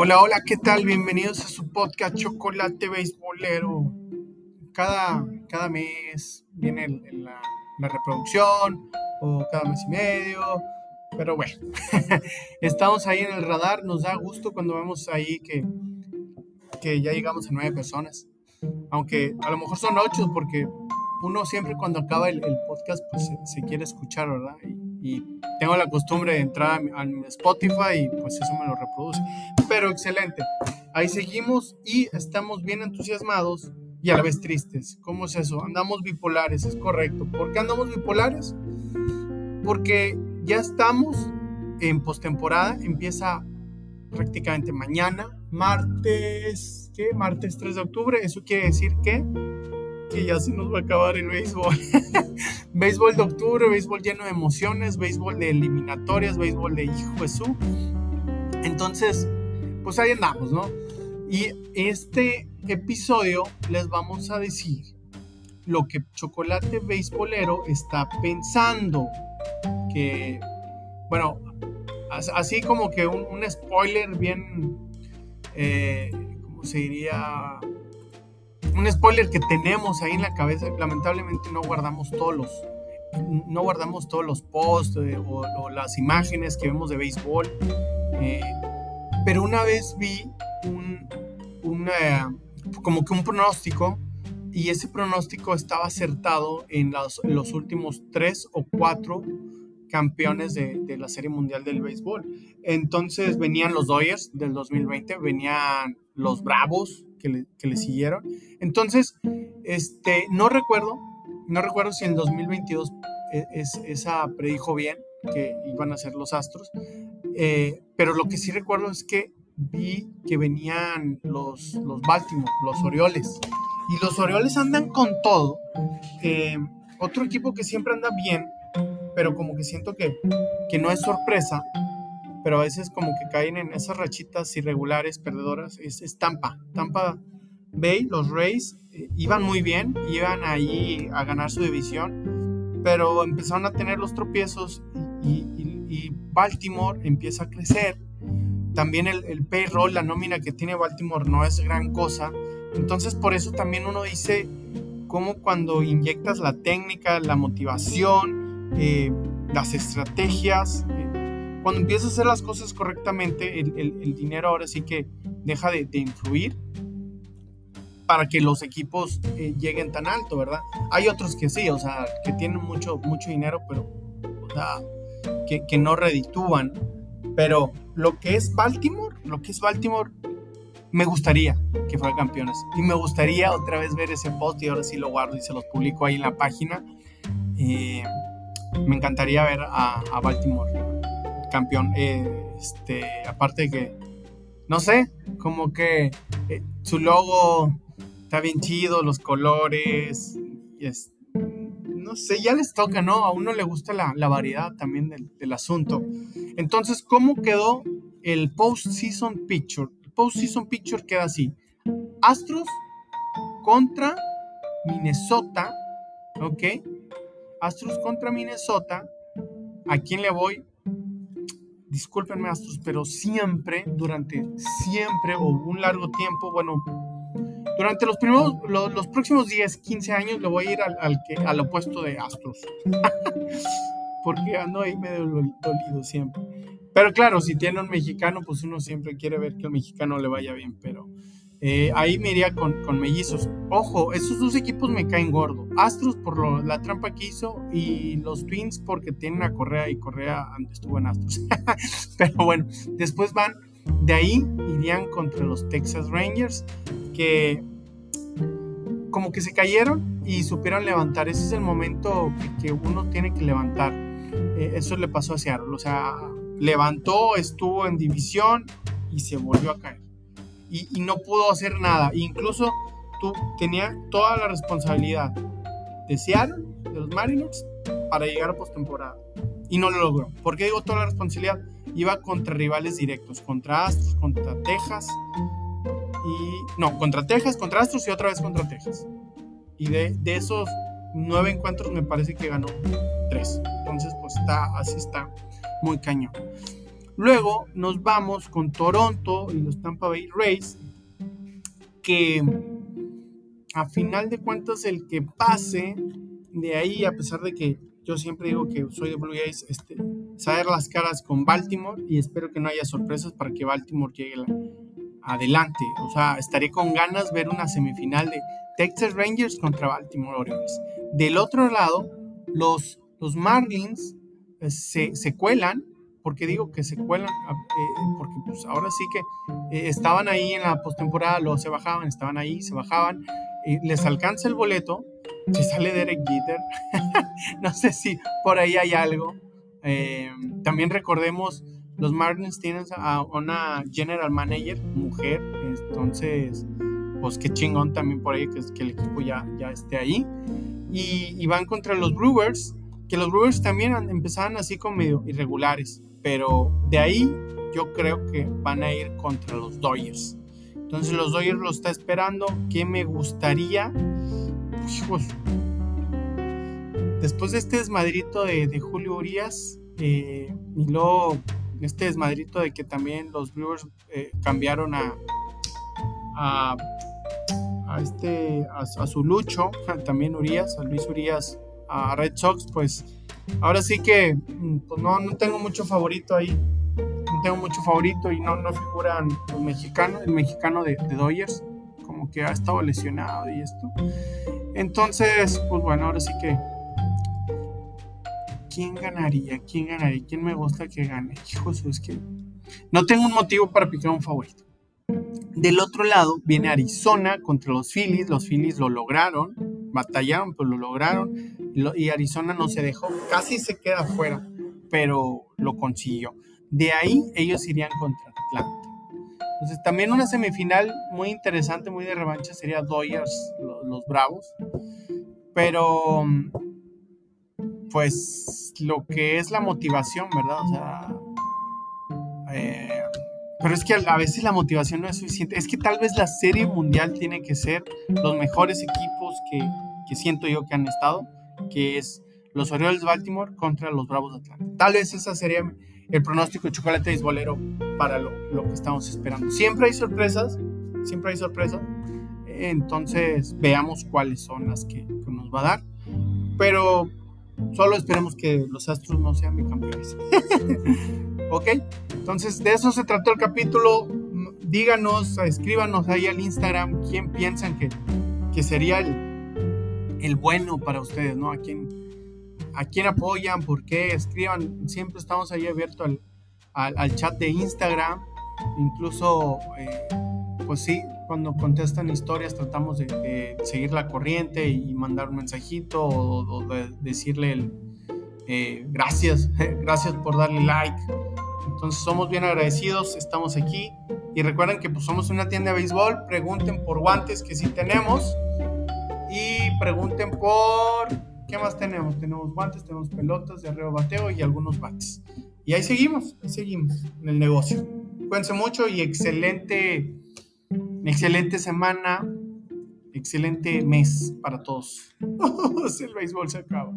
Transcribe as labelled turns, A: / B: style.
A: Hola, hola, ¿qué tal? Bienvenidos a su podcast Chocolate Beisbolero. Cada, cada mes viene la, reproducción o cada mes y medio, pero bueno, estamos ahí en el radar. Nos da gusto cuando vemos ahí que, que ya llegamos a nueve personas, aunque a lo mejor son ocho porque uno siempre cuando acaba el, podcast pues se, quiere escuchar, ¿verdad? Tengo la costumbre de entrar a, Spotify y pues eso me lo reproduce. Pero excelente. Ahí seguimos y estamos bien entusiasmados y a la vez tristes. ¿Cómo es eso? Andamos bipolares, es correcto. ¿Por qué andamos bipolares? Porque ya estamos en postemporada, empieza prácticamente mañana, martes, ¿qué? Martes 3 de octubre. Eso quiere decir que que ya se nos va a acabar el béisbol. béisbol de octubre, béisbol lleno de emociones, béisbol de eliminatorias, béisbol de hijo Jesús. Entonces, pues ahí andamos, ¿no? Y este episodio les vamos a decir lo que Chocolate Béisbolero está pensando. Que, bueno, así como que un, spoiler bien, eh, ¿cómo se diría? Un spoiler que tenemos ahí en la cabeza, lamentablemente no guardamos todos los, no guardamos todos los posts eh, o, las imágenes que vemos de béisbol. Eh, pero una vez vi un, como que un pronóstico y ese pronóstico estaba acertado en los, últimos tres o cuatro campeones de, de, la Serie Mundial del Béisbol. Entonces venían los Dodgers del 2020, venían los Bravos que le, que le siguieron. Entonces, este, no recuerdo, no recuerdo si en 2022 e, es, esa predijo bien que iban a ser los Astros, eh, pero lo que sí recuerdo es que vi que venían los, los Baltimore, los Orioles, y los Orioles andan con todo. Eh, otro equipo que siempre anda bien, pero como que siento que, que no es sorpresa, pero a veces como que caen en esas rachitas irregulares, perdedoras, es, es Tampa. Tampa Bay, los Rays, eh, iban muy bien, iban ahí a ganar su división, pero empezaron a tener los tropiezos y, Baltimore empieza a crecer. También el, payroll, la nómina que tiene Baltimore no es gran cosa. Entonces por eso también uno dice cómo cuando inyectas la técnica, la motivación, eh, las estrategias, cuando empiezas a hacer las cosas correctamente, el, dinero ahora sí que deja de, de influir para que los equipos eh, lleguen tan alto, ¿verdad? Hay otros que sí, o sea, que tienen mucho, mucho dinero, pero, o sea, que, que no reditúan. Pero lo que es Baltimore, lo que es Baltimore, me gustaría que fuera campeones. Y me gustaría otra vez ver ese post y ahora sí lo guardo y se los publico ahí en la página. Eh, me encantaría ver a, a Baltimore campeón. Eh, este, aparte de que, no sé, como que su logo está bien chido, los colores, es, no sé, ya les toca, ¿no? A uno le gusta la, variedad también del, asunto. Entonces, ¿cómo quedó el post-season picture? Post-season picture queda así. Astros contra Minnesota, ¿ok? Astros contra Minnesota. ¿A quién le voy? Discúlpenme, Astros, pero siempre, durante siempre o un largo tiempo, bueno, durante los, primeros, los, próximos 10, 15 años le voy a ir al, al, que, al opuesto de Astros. Porque ando ahí medio dolido siempre. Pero claro, si tiene un mexicano, pues uno siempre quiere ver que el mexicano le vaya bien. Pero eh, ahí me iría con, mellizos. Ojo, esos dos equipos me caen gordo. Astros por la trampa que hizo y los Twins porque tienen a Correa y Correa antes estuvo en Astros. Pero bueno, después van, de ahí irían contra los Texas Rangers que como que se cayeron y supieron levantar. Ese es el momento que, uno tiene que levantar. Eh, eso le pasó a Seattle. O sea, levantó, estuvo en división y se volvió a caer. Y, no pudo hacer nada. incluso tú tenía toda la responsabilidad de Seattle, de los Mariners, para llegar a postemporada. Y no lo logró. ¿Por qué digo toda la responsabilidad? Iba contra rivales directos, contra Astros, contra Texas, y no, contra Texas, contra Astros y otra vez contra Texas. Y de, de esos nueve encuentros me parece que ganó tres. Entonces, pues está, así está, muy cañón. Luego nos vamos con Toronto y los Tampa Bay Rays, que a final de cuentas el que pase de ahí, a pesar de que yo siempre digo que soy de Blue Jays, este, saber las caras con Baltimore y espero que no haya sorpresas para que Baltimore llegue adelante. O sea, estaré con ganas ver una semifinal de Texas Rangers contra Baltimore Orioles. Del otro lado, los, los Marlins eh, se, se, cuelan, porque digo que se cuelan, ah, eh, porque pues ahora sí que eh, estaban ahí en la postemporada, luego se bajaban, estaban ahí, se bajaban, les alcanza el boleto, se sale Derek Jeter, no sé si por ahí hay algo. también recordemos, los Marlins tienen a una general manager, mujer, entonces, pues qué chingón también por ahí que, que el equipo ya, ya esté ahí. Y, y, van contra los Brewers, que los Brewers también empezaban así como medio irregulares, pero de ahí yo creo que van a ir contra los Dodgers. Entonces los Dodgers lo está esperando. ¿Qué me gustaría? Después de este desmadrito de, Julio Urias eh, y luego este desmadrito de que también los Brewers eh, cambiaron a, a, este a, su lucho, también Urias, a Luis Urias a Red Sox, pues ahora sí que mm, pues no, no tengo mucho favorito ahí tengo mucho favorito y no, no figuran los mexicanos, el mexicano de, de Dodgers, como que ha estado lesionado y esto. Entonces, pues bueno, ahora sí que. ¿Quién ganaría? ¿Quién ganaría? ¿Quién me gusta que gane? Hijo, es que no tengo un motivo para picar un favorito. Del otro lado viene Arizona contra los Phillies. Los Phillies lo lograron, batallaron, pero lo lograron. Y Arizona no se dejó, casi se queda fuera, pero lo consiguió. De ahí ellos irían contra Atlanta. Entonces también una semifinal muy interesante, muy de revancha sería Dodgers, los, Bravos. Pero pues lo que es la motivación, ¿verdad? O sea, eh, pero es que a veces la motivación no es suficiente. Es que tal vez la serie mundial tiene que ser los mejores equipos que, que siento yo que han estado, que es los Orioles Baltimore contra los Bravos de Atlanta. Tal vez esa sería el pronóstico de chocolate bolero para lo, que estamos esperando. Siempre hay sorpresas, siempre hay sorpresas. Entonces veamos cuáles son las que, nos va a dar. Pero solo esperemos que los Astros no sean bicampeones. ok, entonces de eso se trató el capítulo. Díganos, escríbanos ahí al Instagram quién piensan que, que sería el, bueno para ustedes, ¿no? A quién, a quién apoyan, por qué, escriban, siempre estamos ahí abiertos al, chat de Instagram, incluso, eh, pues sí, cuando contestan historias tratamos de, seguir la corriente y mandar un mensajito o, decirle eh, gracias, gracias por darle like. Entonces somos bien agradecidos, estamos aquí. Y recuerden que pues somos una tienda de béisbol, pregunten por guantes que sí tenemos y pregunten por ¿Qué más tenemos? Tenemos guantes, tenemos pelotas de arreo bateo y algunos bates. Y ahí seguimos, ahí seguimos en el negocio. Cuídense mucho y excelente, excelente semana, excelente mes para todos. el béisbol se acaba.